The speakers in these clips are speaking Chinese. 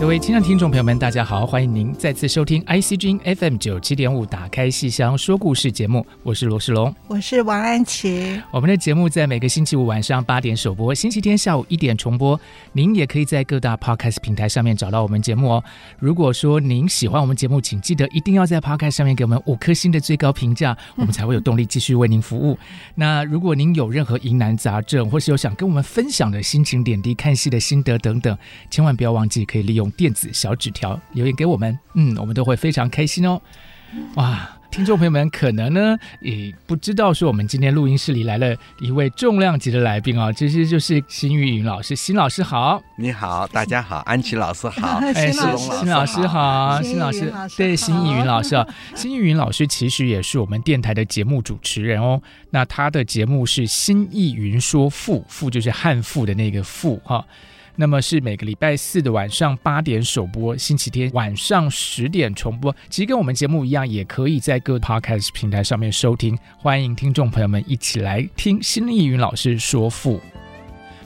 各位亲爱的听众朋友们，大家好，欢迎您再次收听 ICG FM 九七点五《打开戏箱说故事》节目，我是罗世龙，我是王安琪。我们的节目在每个星期五晚上八点首播，星期天下午一点重播。您也可以在各大 Podcast 平台上面找到我们节目哦。如果说您喜欢我们节目，请记得一定要在 Podcast 上面给我们五颗星的最高评价，我们才会有动力继续为您服务。那如果您有任何疑难杂症，或是有想跟我们分享的心情点滴、看戏的心得等等，千万不要忘记可以利用。电子小纸条留言给我们，嗯，我们都会非常开心哦。哇，听众朋友们可能呢也不知道，说我们今天录音室里来了一位重量级的来宾啊，其实就是辛玉云老师。辛老师好，你好，大家好，安琪老师好，哎，辛老师好，辛老师，对，辛玉云老师啊，辛玉云老师其实也是我们电台的节目主持人哦。那他的节目是辛逸云说赋，赋就是汉赋的那个赋哈。那么是每个礼拜四的晚上八点首播，星期天晚上十点重播。其实跟我们节目一样，也可以在各 Podcast 平台上面收听。欢迎听众朋友们一起来听辛逸云老师说赋。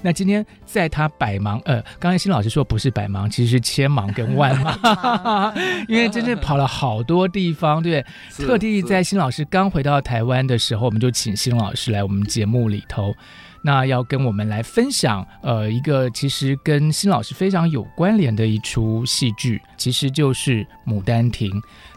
那今天在他百忙，呃，刚才新老师说不是百忙，其实是千忙跟万忙，因为真正跑了好多地方，对，特地在新老师刚回到台湾的时候，我们就请新老师来我们节目里头。那要跟我们来分享，呃，一个其实跟辛老师非常有关联的一出戏剧，其实就是《牡丹亭》。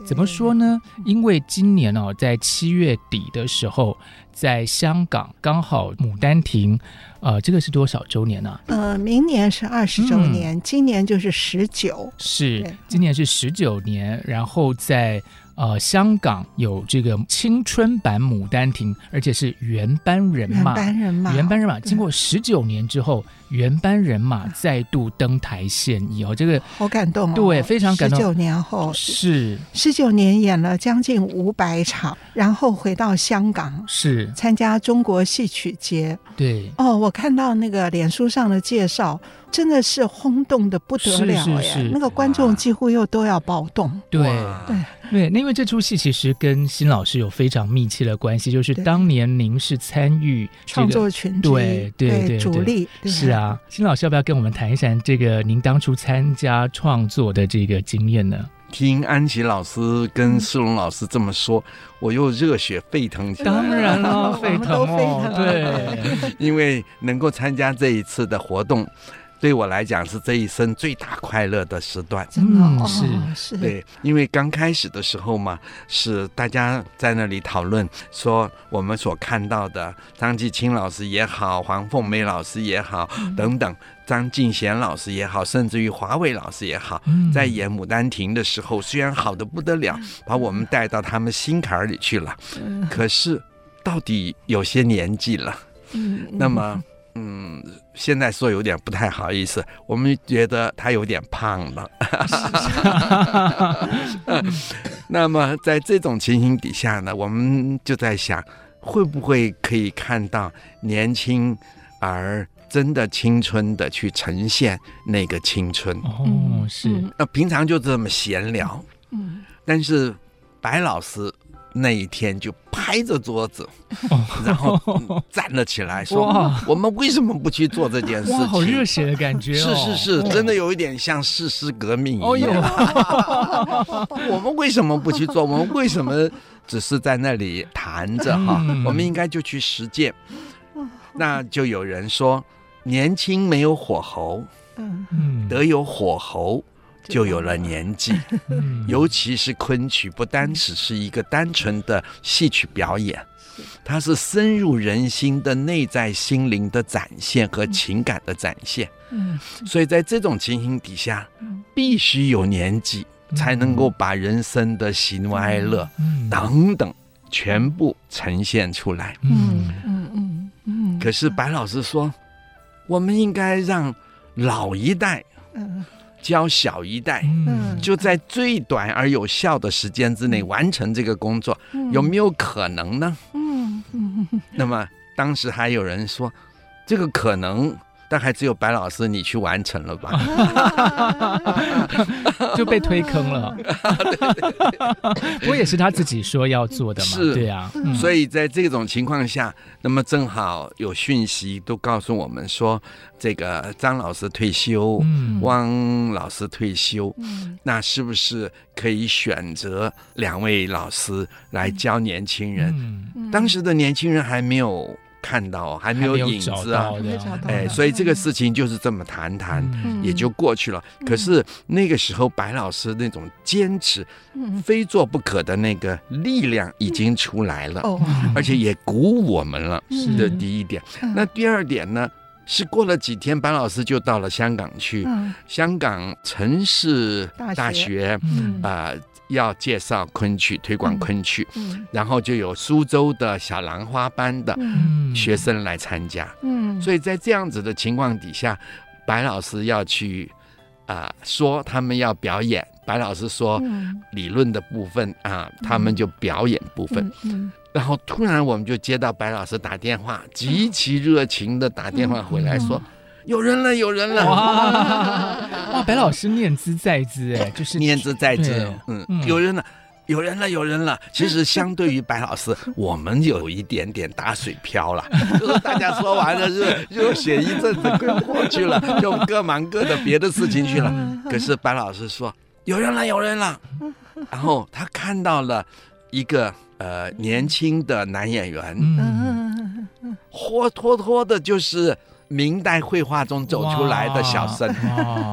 怎么说呢？因为今年哦，在七月底的时候，在香港刚好《牡丹亭》，呃，这个是多少周年呢？呃，明年是二十周年，嗯，今年就是十九。是，今年是十九年，然后在。呃，香港有这个青春版《牡丹亭》，而且是原班人马，原班人马，原班人马。经过十九年之后，原班人马再度登台献艺哦，这个好感动哦，对，非常感动。十九年后是十九年演了将近五百场，然后回到香港是参加中国戏曲节。对哦，我看到那个脸书上的介绍。真的是轰动的不得了耶！是是是，那个观众几乎又都要暴动。对对对，那因为这出戏其实跟新老师有非常密切的关系，就是当年您是参与创作群对对对，对主力。是啊，新老师要不要跟我们谈一谈这个您当初参加创作的这个经验呢？听安琪老师跟世龙老师这么说，我又热血沸腾起来。当然 了，沸腾哦，对，因为能够参加这一次的活动。对我来讲是这一生最大快乐的时段，真的、哦、是。是。对，因为刚开始的时候嘛，是大家在那里讨论说，我们所看到的张继清老师也好，黄凤梅老师也好，嗯、等等，张敬贤老师也好，甚至于华为老师也好，嗯、在演《牡丹亭》的时候，虽然好的不得了，把我们带到他们心坎里去了，嗯、可是到底有些年纪了，嗯，那么。嗯，现在说有点不太好意思，我们觉得他有点胖了。那么在这种情形底下呢，我们就在想，会不会可以看到年轻而真的青春的去呈现那个青春？哦，是。那平常就这么闲聊，嗯，但是白老师。那一天就拍着桌子，然后站了起来，说：“我们为什么不去做这件事情？”好热血的感觉，是是是，真的有一点像誓师革命一样。我们为什么不去做？我们为什么只是在那里谈着哈？我们应该就去实践。那就有人说：“年轻没有火候，嗯，得有火候。”就有了年纪，尤其是昆曲，不单只是一个单纯的戏曲表演，它是深入人心的内在心灵的展现和情感的展现。嗯，所以在这种情形底下，必须有年纪才能够把人生的喜怒哀乐等等全部呈现出来。嗯。嗯嗯嗯。可是白老师说，我们应该让老一代教小一代，就在最短而有效的时间之内完成这个工作，有没有可能呢？嗯嗯。那么当时还有人说，这个可能。但还只有白老师你去完成了吧？就被推坑了。不过也是他自己说要做的嘛。是，对啊。所以在这种情况下，那么正好有讯息都告诉我们说，这个张老师退休，汪老师退休，那是不是可以选择两位老师来教年轻人？当时的年轻人还没有。看到还没有影子啊，哎，所以这个事情就是这么谈谈，嗯、也就过去了。嗯、可是那个时候，白老师那种坚持、嗯、非做不可的那个力量已经出来了，嗯、而且也鼓舞我们了。是的，第一点。嗯、那第二点呢？是过了几天，白老师就到了香港去。嗯、香港城市大学啊。要介绍昆曲，推广昆曲，嗯、然后就有苏州的小兰花班的学生来参加。嗯，所以在这样子的情况底下，白老师要去啊、呃、说他们要表演，白老师说理论的部分啊，他们就表演部分。嗯，然后突然我们就接到白老师打电话，极其热情的打电话回来说。有人了，有人了！哇，哇，白老师念兹在兹，哎，就是念兹在兹，嗯，有人了，有人了，有人了。其实相对于白老师，我们有一点点打水漂了，就是大家说完了，就就写一阵子过去了，就各忙各的别的事情去了。可是白老师说有人了，有人了，然后他看到了一个呃年轻的男演员，嗯，活脱脱的就是。明代绘画中走出来的小生，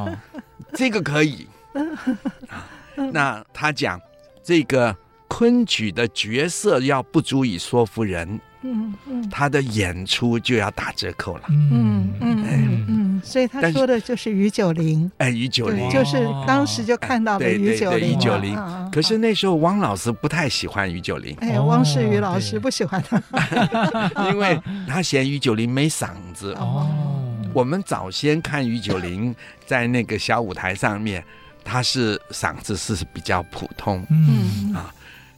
这个可以。那他讲这个昆曲的角色要不足以说服人，嗯嗯，他的演出就要打折扣了。嗯嗯嗯，所以他说的就是于九龄。哎，于九龄就是当时就看到的于九龄。于九龄。可是那时候汪老师不太喜欢于九龄。哎，汪世瑜老师不喜欢他，因为他嫌于九龄没嗓子。哦。我们早先看于九龄在那个小舞台上面，他是嗓子是比较普通。嗯啊。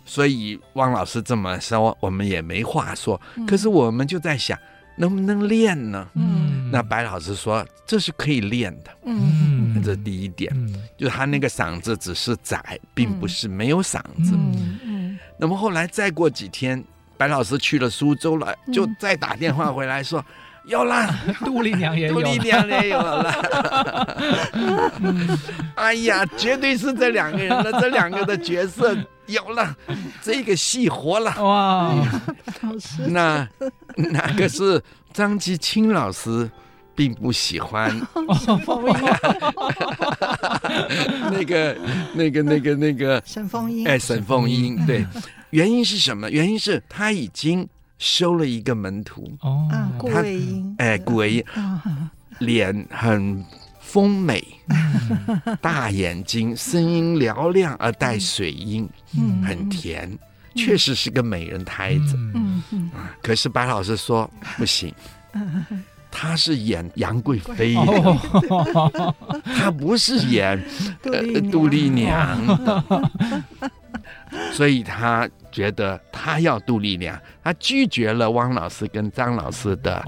所以汪老师这么说，我们也没话说。可是我们就在想，能不能练呢？嗯，那白老师说这是可以练的。嗯，这是第一点，就他那个嗓子只是窄，并不是没有嗓子。嗯嗯。那么后来再过几天，白老师去了苏州了，就再打电话回来说有了，杜丽娘也有，杜丽娘也有了。哎呀，绝对是这两个人的这两个的角色。有了，这个戏活了哇！那哪个是张继青老师并不喜欢，那个那个那个那个沈凤英，哎，沈凤英，对，原因是什么？原因是他已经收了一个门徒。哦，顾魏英，哎，顾魏英，脸很。丰美，大眼睛，声音嘹亮而带水音，很甜，确实是个美人胎子。可是白老师说不行，他是演杨贵妃，他不是演杜丽娘。的，所以他。觉得他要杜丽娘，他拒绝了汪老师跟张老师的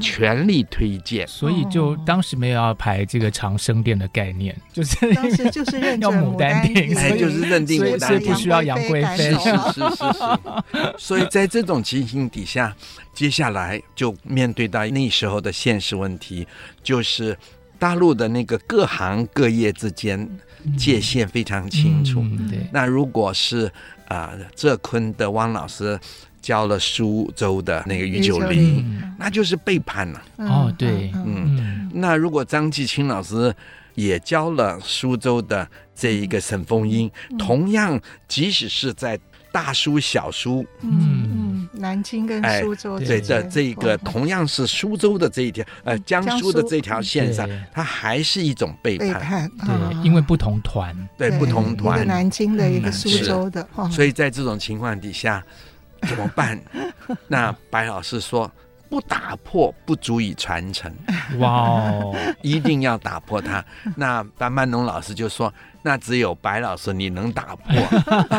全力推荐，所以就当时没有要排这个长生殿的概念，就是当时就是认 要牡丹亭，所以就是认定牡丹亭，不需要杨贵妃，是是是是。所以在这种情形底下，接下来就面对到那时候的现实问题，就是大陆的那个各行各业之间界限非常清楚。对，那如果是。啊，浙昆的汪老师教了苏州的那个于九龄，那就是背叛了。哦，对，嗯，那如果张继清老师也教了苏州的这一个沈凤英，同样，即使是在大书小书，嗯南京跟苏州、哎、对的这个同样是苏州的这一条呃江苏的这条线上，它还是一种背叛，背叛对，因为不同团，对，对不同团，一个南京的一个苏州的，所以在这种情况底下 怎么办？那白老师说。不打破不足以传承，哇哦，一定要打破它。那白曼农老师就说。那只有白老师你能打破，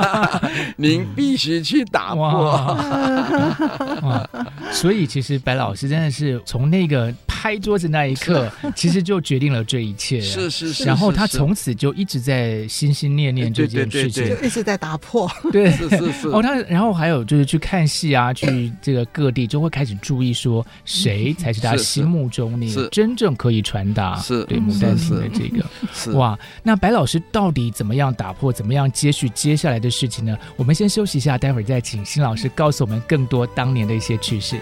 您必须去打破。所以其实白老师真的是从那个拍桌子那一刻，其实就决定了这一切。是是是。然后他从此就一直在心心念念这件事情，就一直在打破。对，是是是。哦，他然后还有就是去看戏啊，去这个各地就会开始注意说谁才是他心目中那个真正可以传达是对《牡丹亭》的这个。是哇，那白老师。到到底怎么样打破？怎么样接续接下来的事情呢？我们先休息一下，待会儿再请新老师告诉我们更多当年的一些趣事。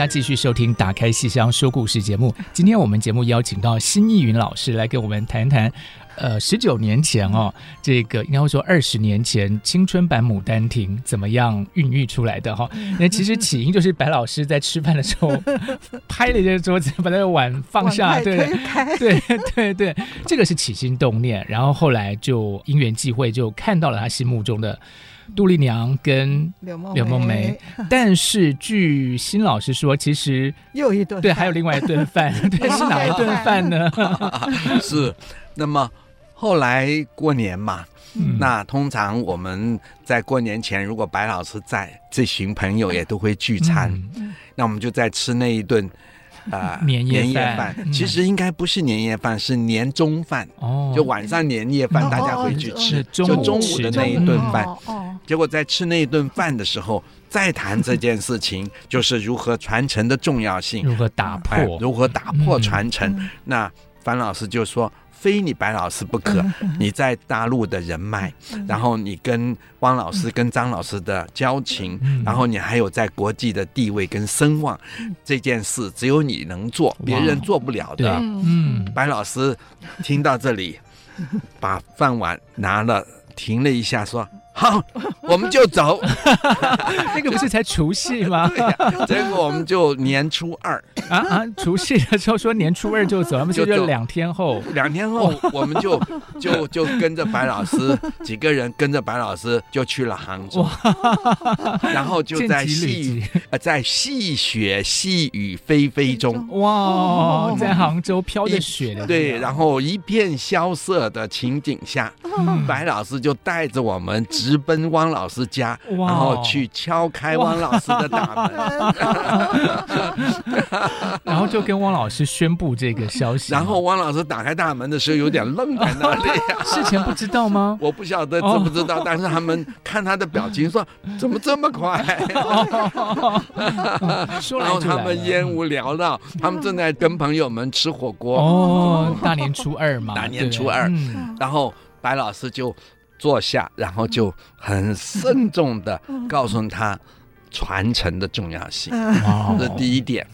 家继续收听《打开戏箱说故事》节目。今天我们节目邀请到辛逸云老师来跟我们谈谈，呃，十九年前哦，这个应该会说二十年前青春版《牡丹亭》怎么样孕育出来的哈？那其实起因就是白老师在吃饭的时候 拍了一个桌子，把那个碗放下，对对对对，这个是起心动念，然后后来就因缘际会就看到了他心目中的。杜丽娘跟柳梦梅，但是据新老师说，其实又一顿对，还有另外一顿饭，对，是哪一顿饭呢？是，那么后来过年嘛，嗯、那通常我们在过年前，如果白老师在，这群朋友也都会聚餐，嗯、那我们就在吃那一顿。啊，呃、年夜饭其实应该不是年夜饭，是年中饭。哦，就晚上年夜饭，大家回去吃，就中午的那一顿饭。哦，结果在吃那一顿饭的时候，再谈这件事情，就是如何传承的重要性，如何打破，如何打破传承。那樊老师就说。非你白老师不可，你在大陆的人脉，然后你跟汪老师、跟张老师的交情，然后你还有在国际的地位跟声望，这件事只有你能做，别人做不了的。嗯，白老师听到这里，把饭碗拿了，停了一下，说。好，我们就走。那个不是才除夕吗？结果我们就年初二啊啊！除夕的时候说年初二就走，他们就就两天后，两天后我们就就就跟着白老师几个人跟着白老师就去了杭州，然后就在细呃在细雪细雨霏霏中，哇，在杭州飘着雪的对，然后一片萧瑟的情景下，白老师就带着我们直。直奔汪老师家，然后去敲开汪老师的大门，然后就跟汪老师宣布这个消息。然后汪老师打开大门的时候，有点愣在那里。事前不知道吗？我不晓得知不知道，但是他们看他的表情说：“怎么这么快？”然后他们烟雾缭绕，他们正在跟朋友们吃火锅。哦，大年初二嘛，大年初二。然后白老师就。坐下，然后就很慎重的告诉他传承的重要性，这是第一点。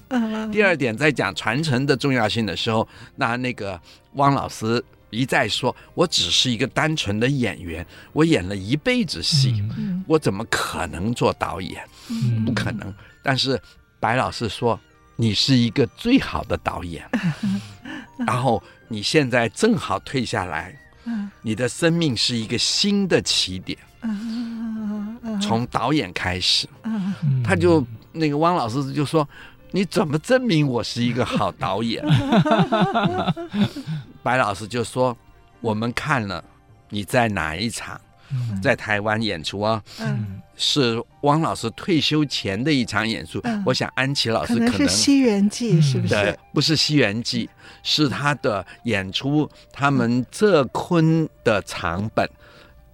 第二点，在讲传承的重要性的时候，那那个汪老师一再说：“我只是一个单纯的演员，我演了一辈子戏，我怎么可能做导演？不可能。”但是白老师说：“你是一个最好的导演，然后你现在正好退下来。”你的生命是一个新的起点，从导演开始，他就那个汪老师就说：“你怎么证明我是一个好导演？” 白老师就说：“我们看了你在哪一场。”在台湾演出啊，嗯，是汪老师退休前的一场演出。我想安琪老师可能是《西园记》，是不是？对，不是《西园记》，是他的演出。他们浙昆的长本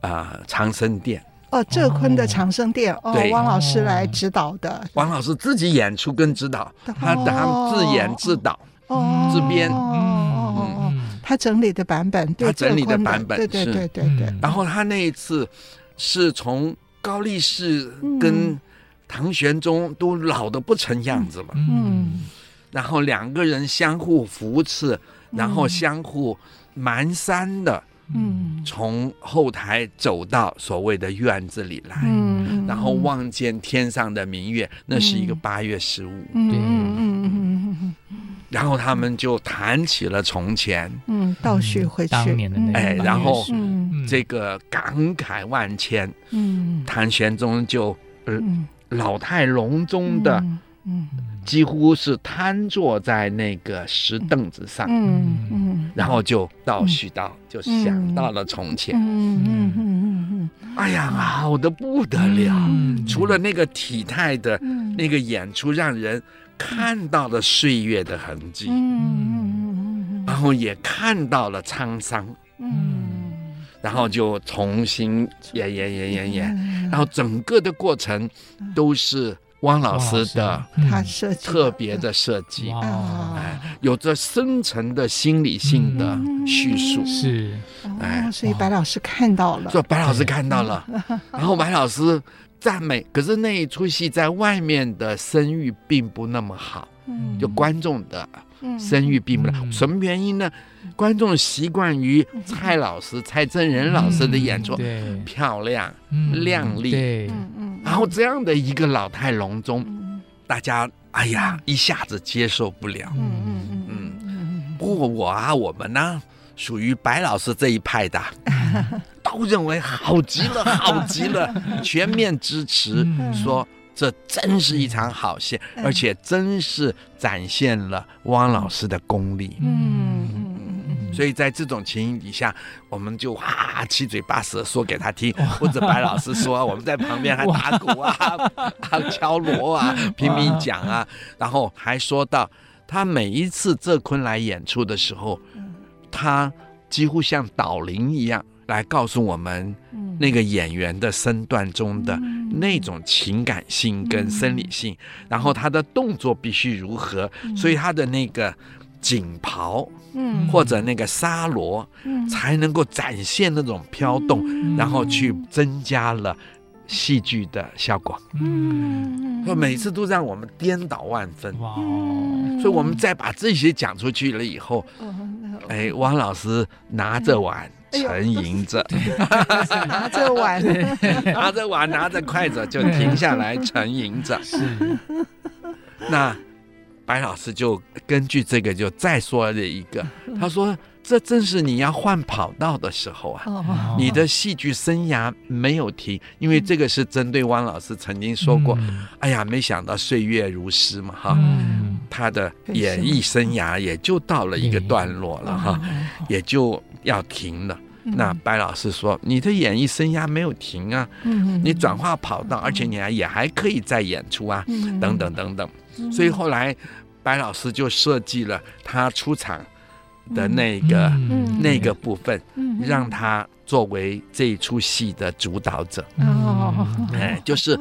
啊，长生殿。哦，浙昆的长生殿哦，汪老师来指导的，汪老师自己演出跟指导，他他自演自导，哦，自编，哦，他整理的版本，他整理的版本，对对对对对。然后他那一次是从高力士跟唐玄宗都老的不成样子了，嗯，然后两个人相互扶持，然后相互蹒跚的。嗯，从后台走到所谓的院子里来，嗯，然后望见天上的明月，那是一个八月十五，对，嗯嗯嗯，然后他们就谈起了从前，嗯，倒叙回去。当年的那哎，然后这个感慨万千，嗯，唐玄宗就呃老态龙钟的。嗯，几乎是瘫坐在那个石凳子上，嗯嗯，然后就倒叙道，就想到了从前，嗯嗯嗯嗯，哎呀，好的不得了，除了那个体态的那个演出，让人看到了岁月的痕迹，嗯，然后也看到了沧桑，嗯，然后就重新演演演演演，然后整个的过程都是。汪老师的他设计特别的设计，哎，有着深层的心理性的叙述，是，哎，所以白老师看到了，说白老师看到了，然后白老师赞美，可是那一出戏在外面的声誉并不那么好，就观众的声誉并不好，什么原因呢？观众习惯于蔡老师、蔡振仁老师的演出，漂亮、亮丽。然后这样的一个老态龙钟，大家哎呀一下子接受不了。嗯嗯嗯嗯。不过我啊，我们呢属于白老师这一派的，都认为好极了，好极了，全面支持，说这真是一场好戏，而且真是展现了汪老师的功力。嗯。所以在这种情形底下，我们就哇七嘴八舌说给他听，或者白老师说，我们在旁边还打鼓啊、还 敲锣啊、拼命讲啊，然后还说到他每一次浙昆来演出的时候，他几乎像导灵一样来告诉我们那个演员的身段中的那种情感性跟生理性，然后他的动作必须如何，所以他的那个。锦袍，嗯，或者那个纱罗，嗯，才能够展现那种飘动，嗯，然后去增加了戏剧的效果，嗯，所以每次都让我们颠倒万分，哇。哦！所以我们再把这些讲出去了以后，哎，汪老师拿着碗沉吟着，拿着碗，拿着碗，拿着筷子就停下来沉吟着，是，那。白老师就根据这个就再说了一个，他说：“这正是你要换跑道的时候啊，你的戏剧生涯没有停，因为这个是针对汪老师曾经说过，哎呀，没想到岁月如诗嘛，哈，他的演艺生涯也就到了一个段落了哈，也就要停了。那白老师说，你的演艺生涯没有停啊，你转化跑道，而且你还也还可以再演出啊，等等等等。”所以后来，白老师就设计了他出场的那个、嗯、那个部分，嗯、让他作为这一出戏的主导者。哦，哎，就是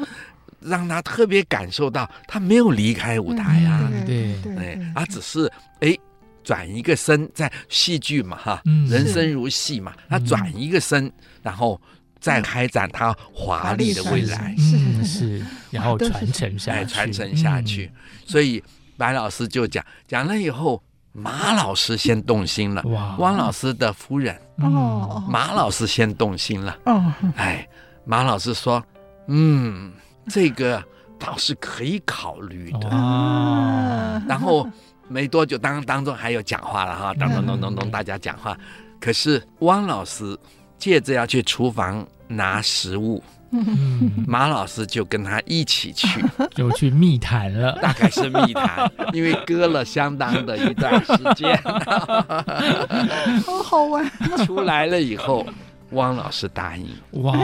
让他特别感受到他没有离开舞台啊，对对，哎，他只是哎转一个身，在戏剧嘛哈，嗯、人生如戏嘛，他转一个身，然后。再开展他华丽的未来，是是，然后传承下来，传承下去。所以白老师就讲讲了以后，马老师先动心了。哇，汪老师的夫人哦，马老师先动心了。哦，哎，马老师说，嗯，这个倒是可以考虑的。哦，然后没多久，当当中还有讲话了哈，当当当当当，大家讲话。可是汪老师。借着要去厨房拿食物，嗯、马老师就跟他一起去，就去密谈了，大概是密谈，因为隔了相当的一段时间，好好玩。出来了以后，汪老师答应，哇，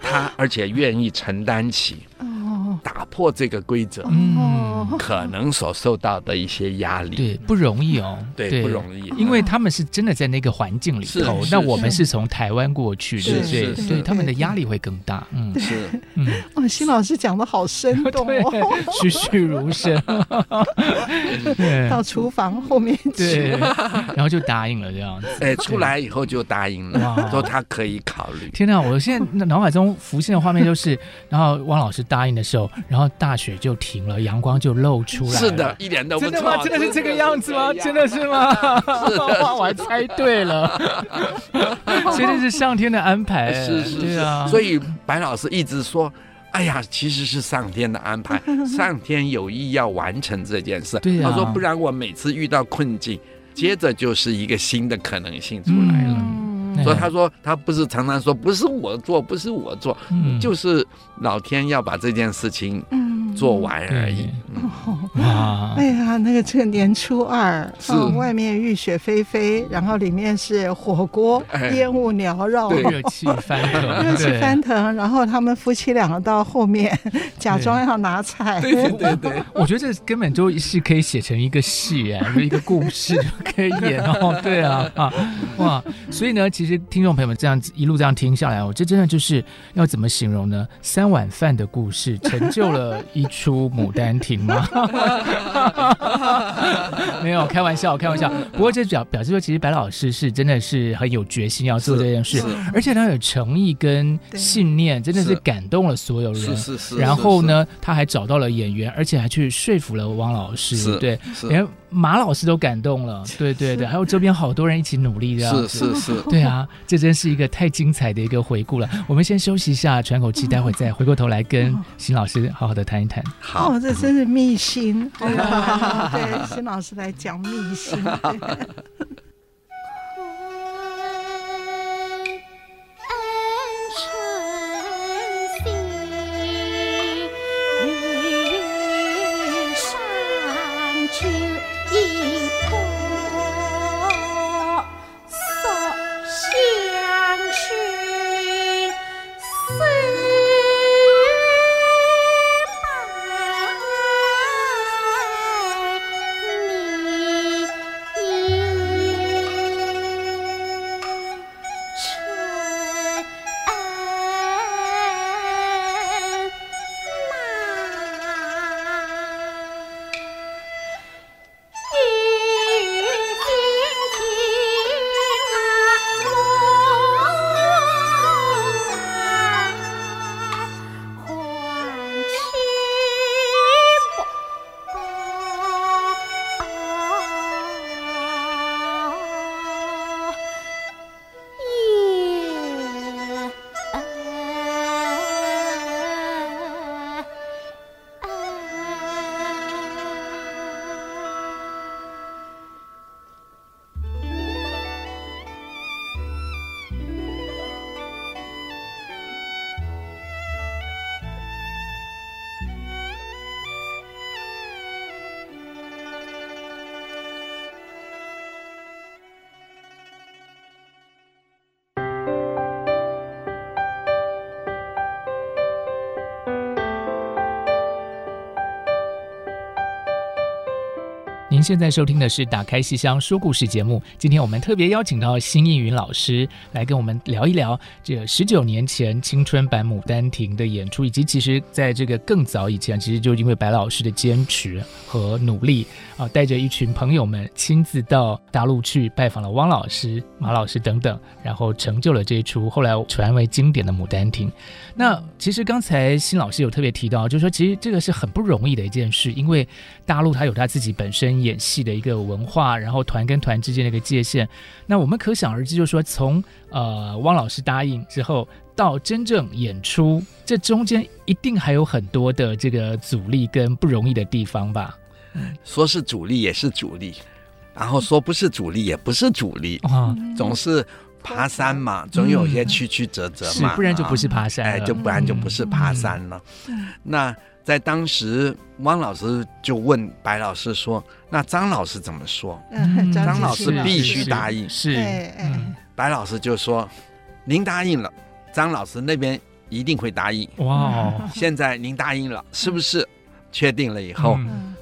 他而且愿意承担起打破这个规则，嗯，可能所受到的一些压力，对，不容易哦，对，不容易，因为他们是真的在那个环境里头，那我们是。从台湾过去的，对，对，他们的压力会更大，嗯，是，嗯，哦，辛老师讲的好生动哦，栩栩如生，到厨房后面去，然后就答应了这样子，哎，出来以后就答应了，说他可以考虑。天哪，我现在脑海中浮现的画面就是，然后汪老师答应的时候，然后大雪就停了，阳光就露出来。是的，一点都不错。真的吗？真的是这个样子吗？真的是吗？是的，我还猜对了。真的是上天的安排。是是是啊。所以白老师一直说：“哎呀，其实是上天的安排，上天有意要完成这件事。”对呀。他说：“不然我每次遇到困境，接着就是一个新的可能性出来了。”所以他说，他不是常常说不是我做，不是我做，嗯、就是老天要把这件事情做完而已。哇！哎呀，那个这个年初二，是外面雨雪霏霏，然后里面是火锅，烟雾缭绕，热气翻腾，热气翻腾。然后他们夫妻两个到后面假装要拿菜。对对对对，我觉得这根本就是可以写成一个戏哎，一个故事就可以演哦。对啊啊哇！所以呢，其实听众朋友们这样子一路这样听下来，我这真的就是要怎么形容呢？三碗饭的故事成就了一出《牡丹亭》吗？没有开玩笑，开玩笑。不过这表表示说，其实白老师是真的是很有决心要做这件事，而且他有诚意跟信念，真的是感动了所有人。是是是。然后呢，他还找到了演员，而且还去说服了汪老师，对，连马老师都感动了。对对对，还有周边好多人一起努力这样。是是是。对啊，这真是一个太精彩的一个回顾了。我们先休息一下，喘口气，待会再回过头来跟新老师好好的谈一谈。好，这真是秘辛。对，新老师来讲秘辛。现在收听的是《打开戏箱说故事》节目。今天我们特别邀请到辛逸云老师来跟我们聊一聊这十九年前青春版《牡丹亭》的演出，以及其实在这个更早以前，其实就因为白老师的坚持和努力啊，带着一群朋友们亲自到大陆去拜访了汪老师、马老师等等，然后成就了这一出后来传为经典的《牡丹亭》。那其实刚才辛老师有特别提到，就是说其实这个是很不容易的一件事，因为大陆他有他自己本身也。演戏的一个文化，然后团跟团之间的一个界限，那我们可想而知，就是说从呃汪老师答应之后到真正演出，这中间一定还有很多的这个阻力跟不容易的地方吧？说是阻力也是阻力，然后说不是阻力也不是阻力。啊，总是爬山嘛，总有些曲曲折折嘛，不然就不是爬山，哎，就不然就不是爬山了。那。在当时，汪老师就问白老师说：“那张老师怎么说？”嗯、张老师必须答应。是，是是白老师就说：“您答应了，张老师那边一定会答应。哇哦！现在您答应了，是不是？确定了以后，嗯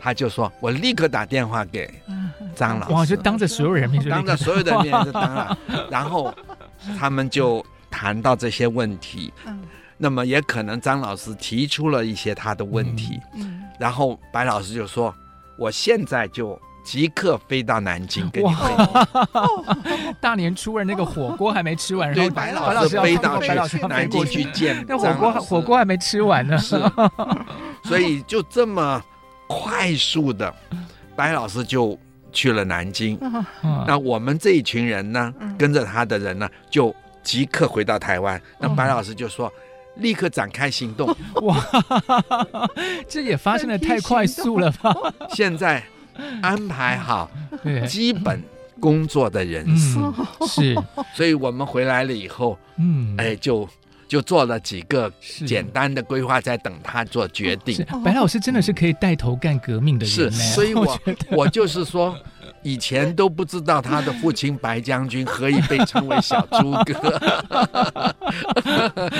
他就说：“我立刻打电话给张老师。”哇，就当着所有人面，当着所有的面就当了。然后他们就谈到这些问题。那么也可能张老师提出了一些他的问题。然后白老师就说：“我现在就即刻飞到南京跟你会面。”大年初二那个火锅还没吃完，然后白老师飞到去南京去见。那火锅火锅还没吃完呢。是，所以就这么。快速的，白老师就去了南京。那我们这一群人呢，跟着他的人呢，就即刻回到台湾。那白老师就说，立刻展开行动。哇，这也发生的太快速了吧？现在安排好基本工作的人事，是，所以我们回来了以后，嗯，哎，就。就做了几个简单的规划，在等他做决定。白老师真的是可以带头干革命的人，是，所以我 我就是说，以前都不知道他的父亲白将军何以被称为小诸葛。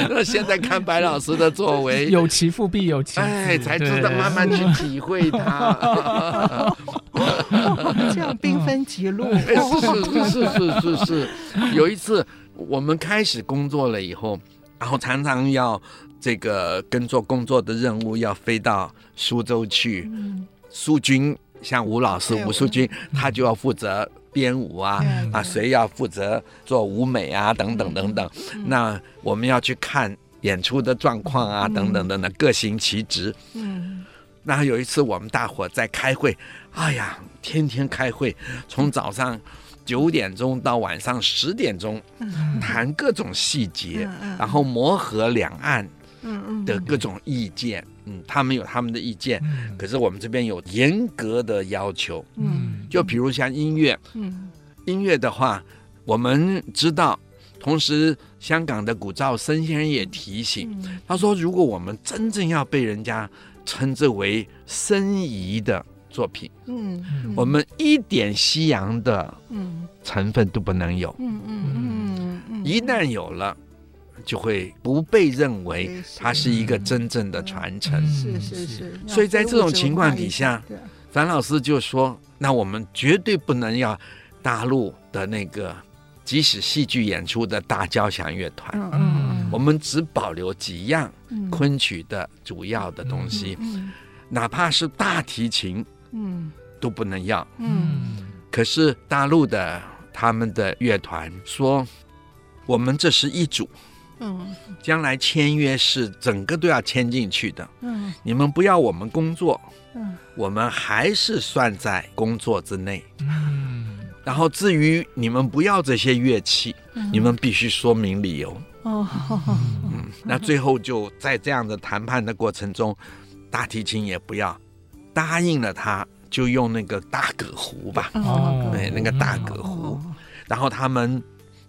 那 现在看白老师的作为，有其父必有其子，哎，才知道慢慢去体会他。这样兵分几路，是是是是是是。有一次我们开始工作了以后。然后常常要这个跟做工作的任务要飞到苏州去，苏军像吴老师吴淑君，他就要负责编舞啊啊，谁要负责做舞美啊等等等等。那我们要去看演出的状况啊等等等等，各行其职。嗯，那有一次我们大伙在开会，哎呀，天天开会，从早上。九点钟到晚上十点钟，谈各种细节，然后磨合两岸的各种意见。嗯，他们有他们的意见，可是我们这边有严格的要求。嗯，就比如像音乐，嗯，音乐的话，我们知道，同时香港的古照生先生也提醒，他说，如果我们真正要被人家称之为申遗的。作品，嗯，我们一点西洋的嗯。成分都不能有，嗯嗯嗯，一旦有了，就会不被认为它是一个真正的传承，是是是。所以在这种情况底下，樊老师就说：“那我们绝对不能要大陆的那个即使戏剧演出的大交响乐团，嗯，我们只保留几样昆曲的主要的东西，哪怕是大提琴。”嗯，都不能要。嗯，可是大陆的他们的乐团说，我们这是一组。嗯，将来签约是整个都要签进去的。嗯，你们不要我们工作。嗯，我们还是算在工作之内。嗯，然后至于你们不要这些乐器，你们必须说明理由。哦，嗯，那最后就在这样的谈判的过程中，大提琴也不要。答应了他，就用那个大葛壶吧，哦，对，那个大葛胡，然后他们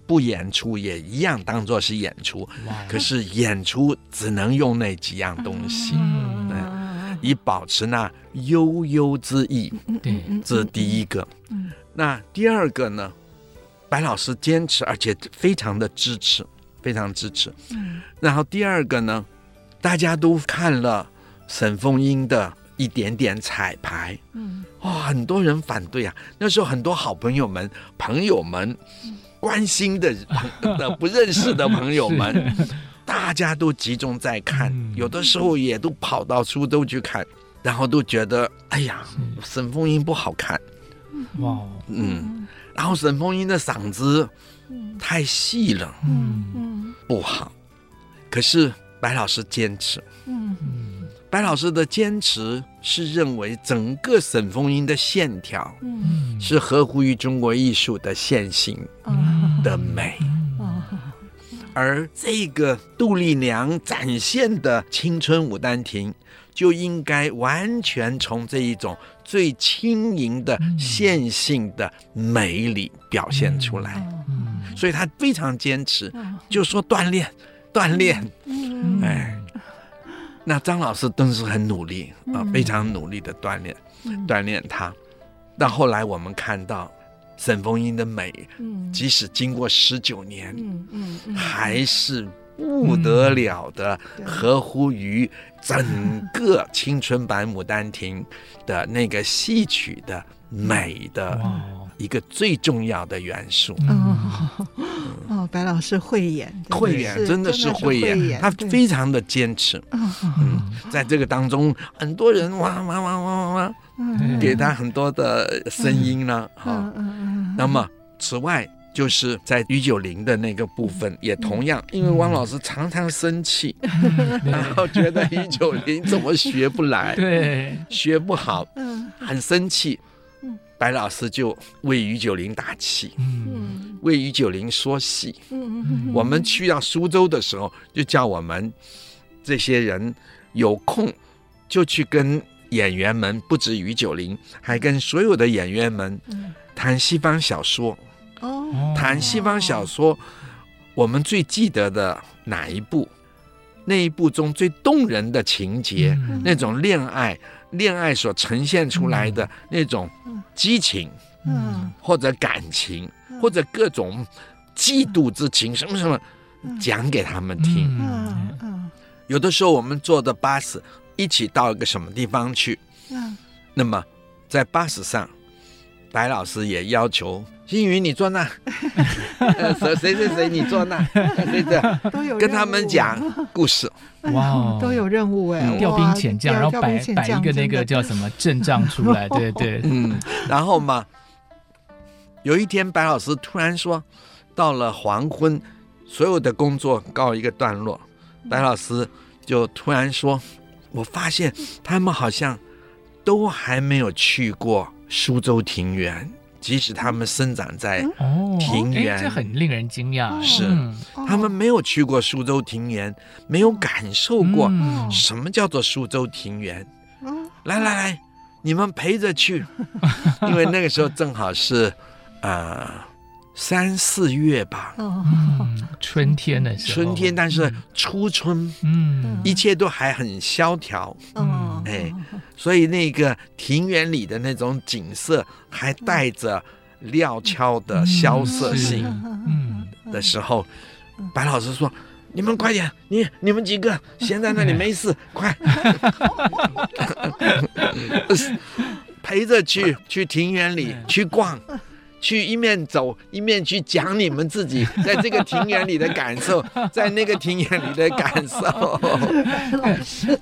不演出也一样当做是演出，可是演出只能用那几样东西，嗯，以保持那悠悠之意，对，这是第一个。那第二个呢？白老师坚持，而且非常的支持，非常支持。嗯然后第二个呢，大家都看了沈凤英的。一点点彩排，嗯，哇，很多人反对啊。那时候很多好朋友们、朋友们、关心的、的 不认识的朋友们，大家都集中在看，有的时候也都跑到苏州去看，然后都觉得，哎呀，沈凤英不好看，哇，嗯，然后沈凤英的嗓子太细了，嗯。嗯，不好。可是白老师坚持，嗯。白老师的坚持是认为整个沈凤英的线条，是合乎于中国艺术的线性的美，而这个杜丽娘展现的青春牡丹亭，就应该完全从这一种最轻盈的线性的美里表现出来，所以他非常坚持，就说锻炼，锻炼，哎。那张老师都是很努力啊，非常努力的锻炼，锻炼他。到后来我们看到沈凤英的美，即使经过十九年，嗯嗯还是不得了的，合乎于整个青春版《牡丹亭》的那个戏曲的美的一个最重要的元素。哦，哦，白老师慧眼，慧眼，真的是慧眼，他非常的坚持。嗯，在这个当中，很多人哇哇哇哇哇哇，给他很多的声音呢。哈，那么此外。就是在于九龄的那个部分，也同样，因为汪老师常常生气，然后觉得于九龄怎么学不来，对，学不好，很生气。白老师就为于九龄打气，嗯为于九龄说戏。嗯嗯嗯我们去到苏州的时候，就叫我们这些人有空就去跟演员们，不止于九龄，还跟所有的演员们谈西方小说。哦，谈西方小说，我们最记得的哪一部？那一部中最动人的情节，那种恋爱，恋爱所呈现出来的那种激情，嗯，或者感情，或者各种嫉妒之情，什么什么，讲给他们听。嗯。嗯，有的时候我们坐的巴士一起到一个什么地方去，嗯，那么在巴士上，白老师也要求。星云，你坐那，谁谁谁谁，你坐那，谁这都有跟他们讲故事，哇，都有任务哎，调兵遣将，然后摆摆一个那个叫什么阵仗出来，对对，嗯，然后嘛，有一天白老师突然说，到了黄昏，所有的工作告一个段落，白老师就突然说，我发现他们好像都还没有去过苏州庭园。即使他们生长在庭园，这很令人惊讶。是，他们没有去过苏州庭园，没有感受过什么叫做苏州庭园。来来来，你们陪着去，因为那个时候正好是啊三四月吧，春天的时候，春天，但是初春，嗯，一切都还很萧条，嗯，哎。所以那个庭园里的那种景色，还带着料峭的萧瑟性，嗯，的时候，白老师说：“你们快点，你你们几个闲在那里没事，快。陪着去去庭园里去逛。”去一面走一面去讲你们自己 在这个庭园里的感受，在那个庭园里的感受。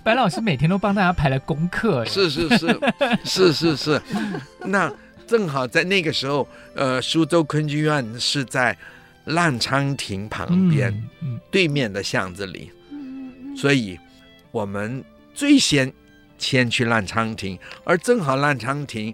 白老师每天都帮大家排了功课，是是是是是是。那正好在那个时候，呃，苏州昆剧院是在烂昌亭旁边，对面的巷子里，所以我们最先先去烂昌亭，而正好烂昌亭。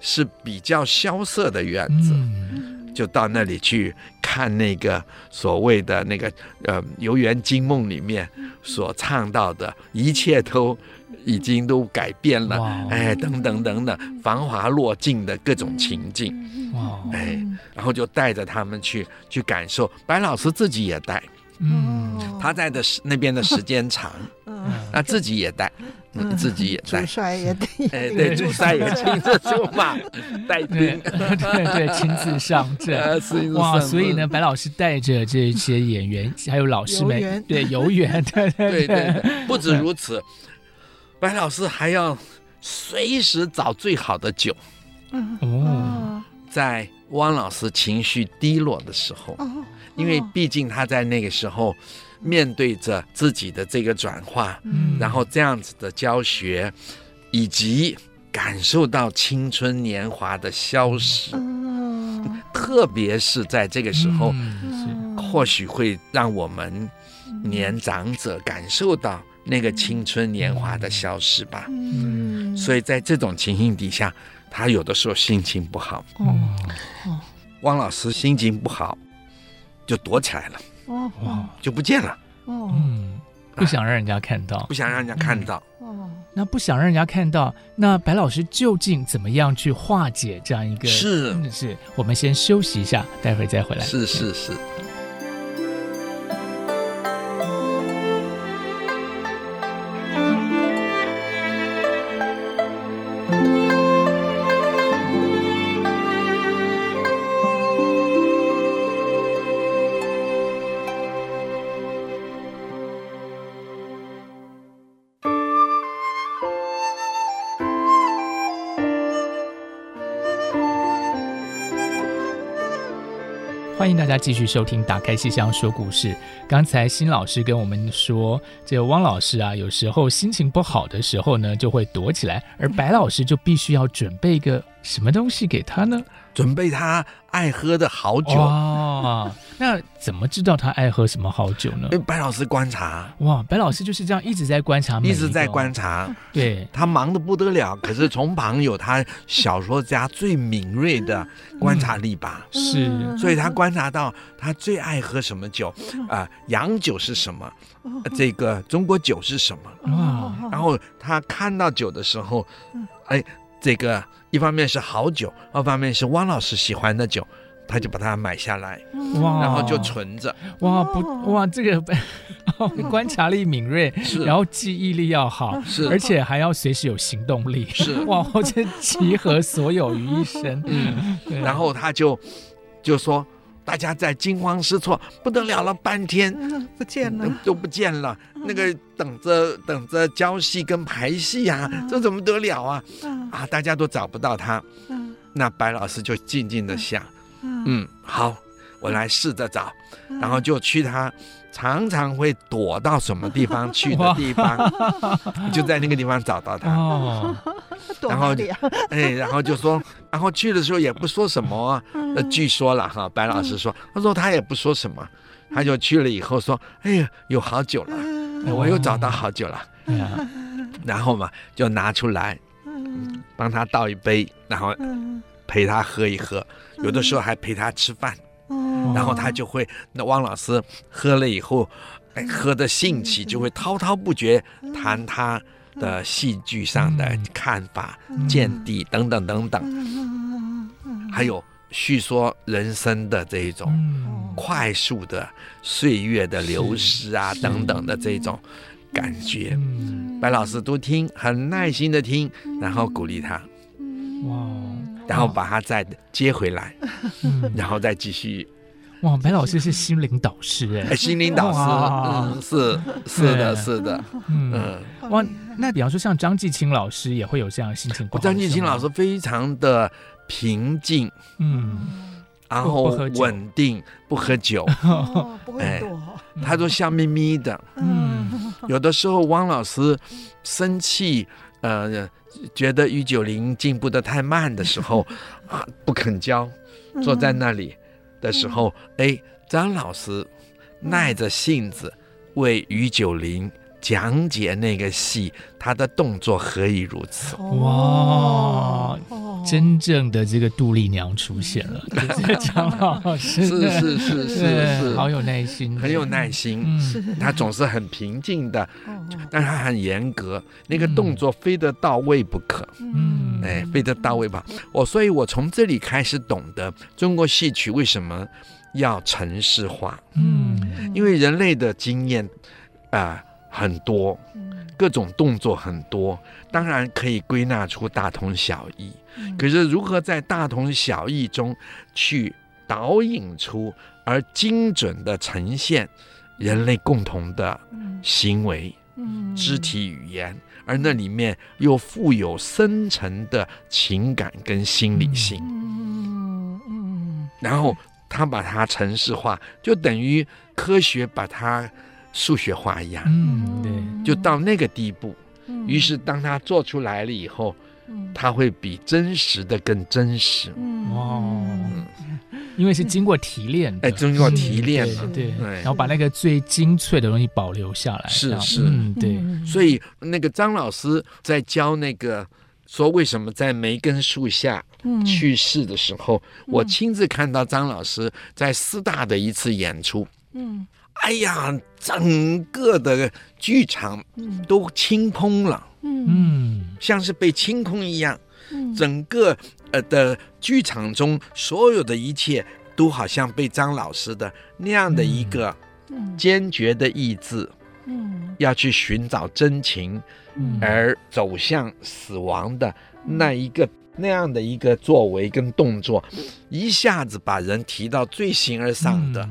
是比较萧瑟的院子，嗯、就到那里去看那个所谓的那个呃《游园惊梦》里面所唱到的一切都已经都改变了，哎，等等等等，繁华落尽的各种情境，哇哎，然后就带着他们去去感受，白老师自己也带。嗯，他在的时那边的时间长，嗯，那自己也带，嗯，自己也带，主帅也带，哎，对，主帅也亲自出马。带兵，对对，亲自上阵，哇，所以呢，白老师带着这些演员还有老师们，对，游园，对对对，不止如此，白老师还要随时找最好的酒，哦，在汪老师情绪低落的时候。因为毕竟他在那个时候面对着自己的这个转化，嗯，然后这样子的教学，以及感受到青春年华的消失，嗯，特别是在这个时候，嗯，或许会让我们年长者感受到那个青春年华的消失吧。嗯，所以在这种情形底下，他有的时候心情不好。哦，汪老师心情不好。就躲起来了，哦，就不见了，哦，嗯，不想让人家看到，不想让人家看到，哦，那不想让人家看到，那白老师究竟怎么样去化解这样一个？是。是，我们先休息一下，待会儿再回来。是是是。大家继续收听《打开戏箱说故事》。刚才新老师跟我们说，这个汪老师啊，有时候心情不好的时候呢，就会躲起来，而白老师就必须要准备一个什么东西给他呢？准备他爱喝的好酒哦，那怎么知道他爱喝什么好酒呢？因为白老师观察哇，白老师就是这样一直在观察，一直在观察。对，他忙得不得了，可是从旁有他小说家最敏锐的观察力吧？嗯、是，所以他观察到他最爱喝什么酒啊、呃？洋酒是什么？这个中国酒是什么？哇！然后他看到酒的时候，哎。这个一方面是好酒，二方面是汪老师喜欢的酒，他就把它买下来，哇，然后就存着。哇，不，哇，这个 观察力敏锐，是，然后记忆力要好，是，而且还要随时有行动力，是，哇，这集合所有于一身。嗯，然后他就就说。大家在惊慌失措，不得了了，半天。不见了，都不见了。那个等着等着交戏跟排戏呀，这怎么得了啊？啊，大家都找不到他。那白老师就静静的想，嗯，好，我来试着找，然后就去他常常会躲到什么地方去的 地方，就在那个地方找到他。哦。然后，哎，然后就说，然后去的时候也不说什么，啊，呃，据说了哈，白老师说，他说他也不说什么，他就去了以后说，哎呀，有好久了，我又找到好久了，然后嘛，就拿出来，帮他倒一杯，然后陪他喝一喝，有的时候还陪他吃饭，然后他就会，那汪老师喝了以后，哎，喝的兴起就会滔滔不绝谈他。的戏剧上的看法、嗯、见地等等等等，还有叙说人生的这一种快速的岁月的流失啊等等的这种感觉，嗯、白老师都听，很耐心的听，然后鼓励他，哇，然后把他再接回来，嗯、然后再继续。哇，白老师是心灵导师哎，心灵导师，是是的，是的，嗯。嗯，哇，那比方说像张继青老师也会有这样的心情，张继青老师非常的平静，嗯，然后稳定，不喝酒，哎，他都笑眯眯的，嗯，有的时候汪老师生气，呃，觉得于九龄进步的太慢的时候，啊，不肯教，坐在那里。的时候，哎，张老师耐着性子为于九龄讲解那个戏，他的动作何以如此？哇，真正的这个杜丽娘出现了，张老师。是是是是是，好有耐心，很有耐心，他总是很平静的，但他很严格，那个动作非得到位不可，嗯，哎，非得到位吧。我所以，我从这里开始懂得中国戏曲为什么要程式化，嗯，因为人类的经验啊。很多，各种动作很多，当然可以归纳出大同小异。可是如何在大同小异中去导引出而精准的呈现人类共同的行为、肢体语言，而那里面又富有深层的情感跟心理性。然后他把它程式化，就等于科学把它。数学化一样，嗯，对，就到那个地步。嗯，于是当他做出来了以后，嗯，他会比真实的更真实。嗯，哦，因为是经过提炼的，哎，经过提炼了，对，然后把那个最精粹的东西保留下来。是是，对。所以那个张老师在教那个说为什么在梅根树下去世的时候，我亲自看到张老师在师大的一次演出。嗯。哎呀，整个的剧场都清空了，嗯，像是被清空一样，嗯，整个呃的剧场中所有的一切都好像被张老师的那样的一个坚决的意志，嗯，要去寻找真情，而走向死亡的那一个那样的一个作为跟动作，一下子把人提到最形而上的。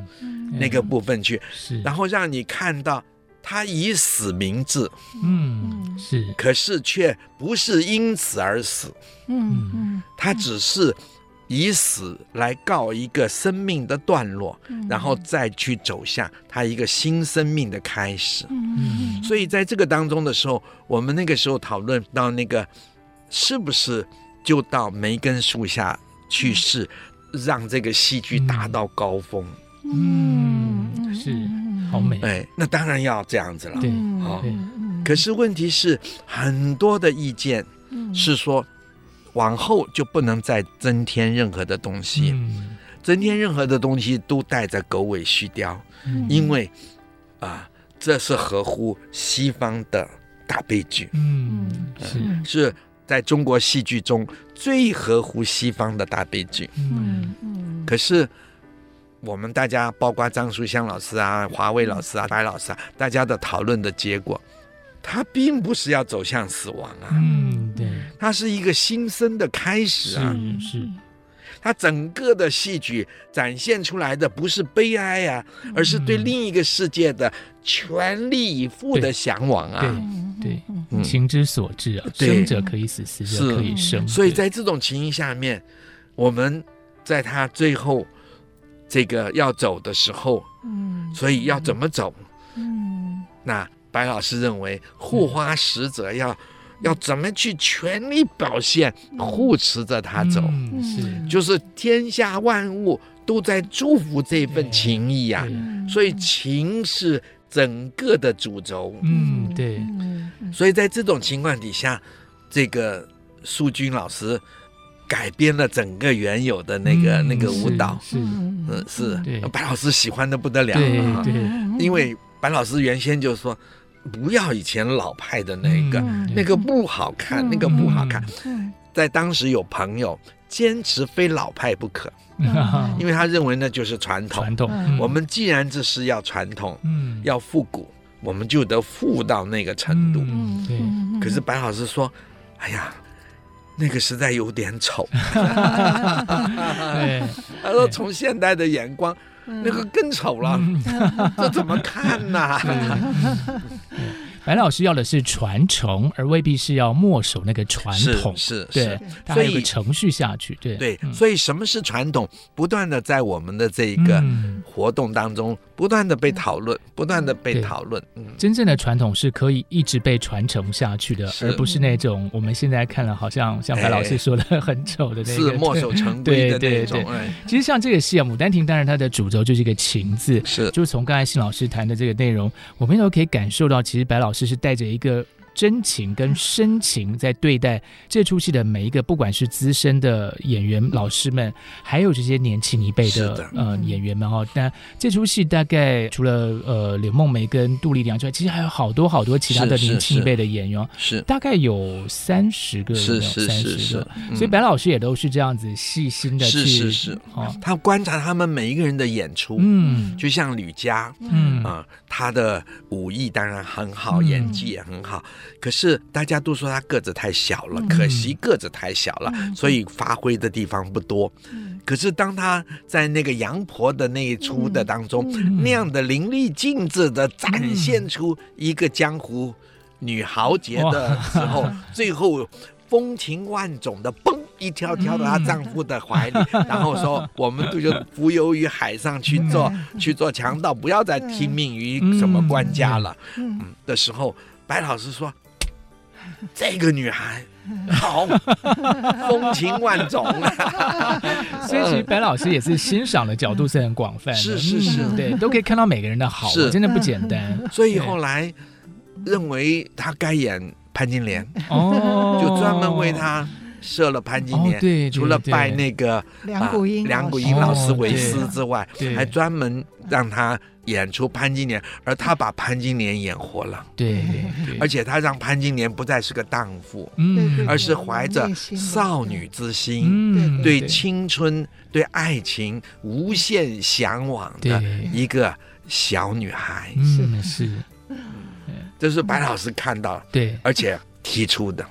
那个部分去，是，然后让你看到他以死明志，嗯，是，可是却不是因此而死，嗯嗯，他只是以死来告一个生命的段落，嗯。然后再去走向他一个新生命的开始。嗯。所以在这个当中的时候，我们那个时候讨论到那个是不是就到梅根树下去试，让这个戏剧达到高峰。嗯是好美，哎，那当然要这样子了。对好对。可是问题是，很多的意见是说，往后就不能再增添任何的东西，嗯。增添任何的东西都带着狗尾续貂，嗯。因为啊，这是合乎西方的大悲剧，嗯。是。是在中国戏剧中最合乎西方的大悲剧。嗯嗯可是我们大家，包括张淑香老师啊、华为老师啊、白老师啊，大家的讨论的结果，它并不是要走向死亡啊，嗯对它是一个新生的开始啊。是是它整个的戏剧展现出来的不是悲哀啊，而是对另一个世界的全力以赴的向往啊。对对嗯情之所至啊，对。生者可以死，死者可以生，所以在这种情形下面，我们在他最后这个要走的时候，嗯。所以要怎么走？嗯。那白老师认为护花使者要要怎么去全力表现，护持着他走，嗯是。就是天下万物都在祝福这份情谊呀、对。所以情是整个的主轴。嗯对。嗯所以在这种情况底下，这个苏军老师改编了整个原有的那个、嗯那个舞蹈，是嗯，是。对。白老师喜欢的不得了对啊，对因为白老师原先就说不要以前老派的那个，嗯那个不好看，嗯那个不好看。嗯在当时有朋友坚持非老派不可，嗯。因为他认为那就是传统。传统，嗯。我们既然这是要传统，嗯。要复古，我们就得复到那个程度。嗯对。嗯可是白老师说：“哎呀，那个实在有点丑。他说从现代的眼光，那个更丑了，嗯。这怎么看呐、白老师要的是传承，而未必是要墨守那个传统，是对是，，它还有所以个程序下去，对对，嗯所以什么是传统？不断的在我们的这一个嗯活动当中，不断的被讨论，不断的被讨论。嗯，真正的传统是可以一直被传承下去的，而不是那种我们现在看了好像像白老师说的很丑的那是。墨守成规的那种。其实像这个戏啊，《牡丹亭》当然它的主轴就是一个情字，是就是从刚才信老师谈的这个内容，我们都可以感受到，其实白老师只是带着一个。真情跟深情在对待这出戏的每一个，不管是资深的演员老师们，还有这些年轻一辈的的。呃演员们哈。那这出戏大概除了呃柳梦梅跟杜丽娘之外，其实还有好多好多其他的年轻一辈的演员，是。大概有三十个，是是是是。所以白老师也都是这样子细心的去，是是。是哦，他观察他们每一个人的演出，嗯。就像吕嘉，嗯。啊、他的武艺当然很好，嗯。演技也很好，可是大家都说他个子太小了，嗯。可惜个子太小了，所以发挥的地方不多。可是当他在那个杨婆的那一出的当中，嗯。那样的淋漓尽致的展现出一个江湖女豪杰的时候，最后。风情万种的，嘣一跳跳到她丈夫的怀里，然后说：“我们就浮游于海上去做去做强盗，不要再听命于什么官家了。”嗯，的时候，白老师说：“ 这个女孩好，风情万种啊。”所以其实白老师也是欣赏的角度是很广泛的，是是是。嗯对，都可以看到每个人的好，是。真的不简单。所以后来认为她该演潘金莲，哦，就专门为她设了潘金莲。哦对对除了拜那个梁谷英啊梁谷老师英老师为师之外，对。还专门让她演出潘金莲，而他把潘金莲演活了，对对，而且他让潘金莲不再是个荡妇，嗯。而是怀着少女之心。嗯。对青春、对爱情无限向往的一个小女孩，嗯是，这是白老师看到，对。而且提出的。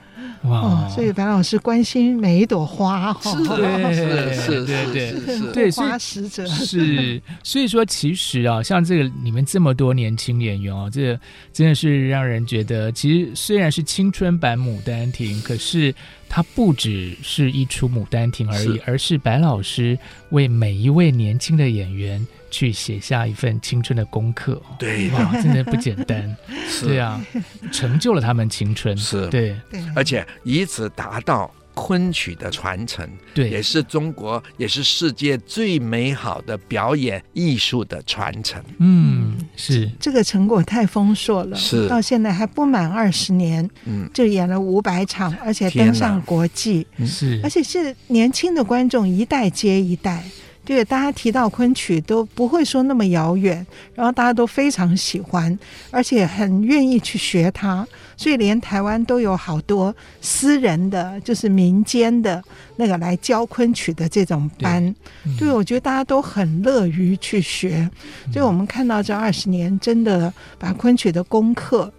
哇。哦，，所以白老师关心每一朵花是是对对是是是，对花使者。是，所以说其实啊，像这个你们这么多年轻演员哦，这真的是让人觉得，其实虽然是青春版《牡丹亭》，可是它不只是一出《牡丹亭》而已，是而是白老师为每一位年轻的演员去写下一份青春的功课。对，哇，真的不简单。是对啊，成就了他们青春。是，对，而且以此达到。昆曲的传承，对，也是中国，也是世界最美好的表演艺术的传承。嗯，是。这个成果太丰硕了，是。到现在还不满二十年，嗯，就演了五百场，而且登上国际，是，而且是年轻的观众一代接一代。对，大家提到昆曲都不会说那么遥远，然后大家都非常喜欢，而且很愿意去学它，所以连台湾都有好多私人的，就是民间的那个来教昆曲的这种班。对，对，我觉得大家都很乐于去学，所以我们看到这二十年，真的把昆曲的功课。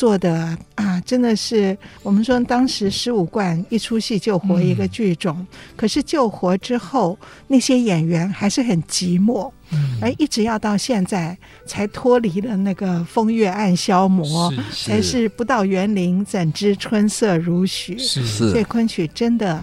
做的啊，真的是我们说当时十五贯一出戏救活一个剧种，嗯、可是救活之后，那些演员还是很寂寞。而一直要到现在才脱离了那个风月暗消磨，才是不到园林怎知春色如许？是。是，所以昆曲真的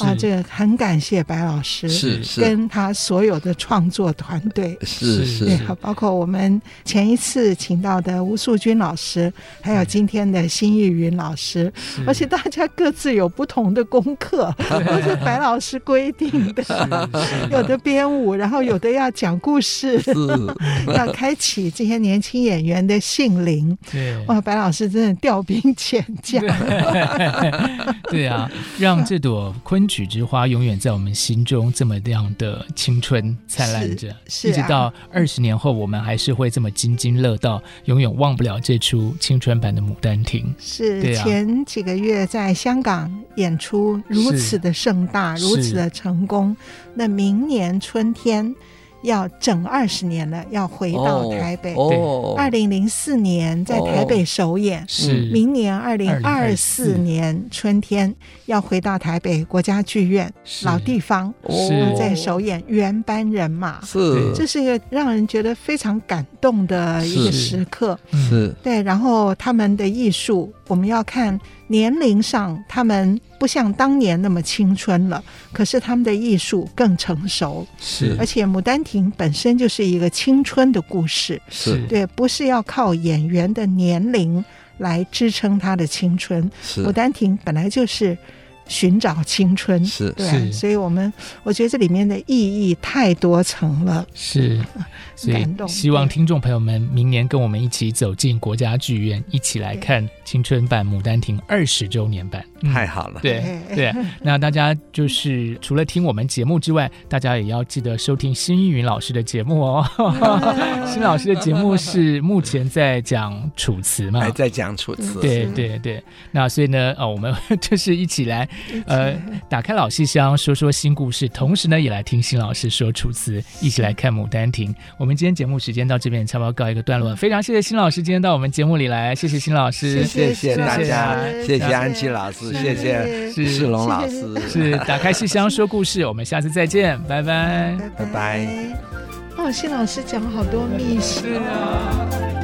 啊，这个很感谢白老师，是是，跟他所有的创作团队，是是，对，包括我们前一次请到的吴素君老师，还有今天的辛玉云老师，而且大家各自有不同的功课，都是白老师规定的，有的编舞，然后有的要讲故。故事是 要开启这些年轻演员的性灵。对，哇，白老师真的调兵遣将。对啊，让这朵昆曲之花永远在我们心中这么样的青春灿烂着，是，是啊，一直到二十年后，我们还是会这么津津乐道，永远忘不了这出青春版的《牡丹亭》。是，前几个月在香港演出如此的盛大，如此的成功，那明年春天。要整二十年了，要回到台北。哦，二零零四年在台北首演，哦、是。明年二零二四年春天要回到台北国家剧院老地方，是在首演《原班人马》。是，这是一个让人觉得非常感动的一个时刻。是，对，然后他们的艺术，我们要看。年龄上，他们不像当年那么青春了，可是他们的艺术更成熟。是，而且《牡丹亭》本身就是一个青春的故事。是，对，不是要靠演员的年龄来支撑他的青春。是，《牡丹亭》本来就是。寻找青春是对、啊，所以我们我觉得这里面的意义太多层了，是，所以希望听众朋友们明年跟我们一起走进国家剧院，一起来看青春版《牡丹亭》二十周年版，嗯、太好了，对对。那大家就是除了听我们节目之外，大家也要记得收听辛逸云老师的节目哦。辛老师的节目是目前在讲楚辞嘛？还在讲楚辞，对对对。那所以呢，呃，我们就是一起来。呃，打开老戏箱，说说新故事，同时呢，也来听新老师说楚辞，一起来看《牡丹亭》。我们今天节目时间到这边差不多告一个段落，非常谢谢新老师今天到我们节目里来，谢谢新老师，谢谢大家，谢谢安琪老师，谢谢世龙老师，是打开戏箱说故事，我们下次再见，拜拜，拜拜。哦，新老师讲了好多秘辛啊。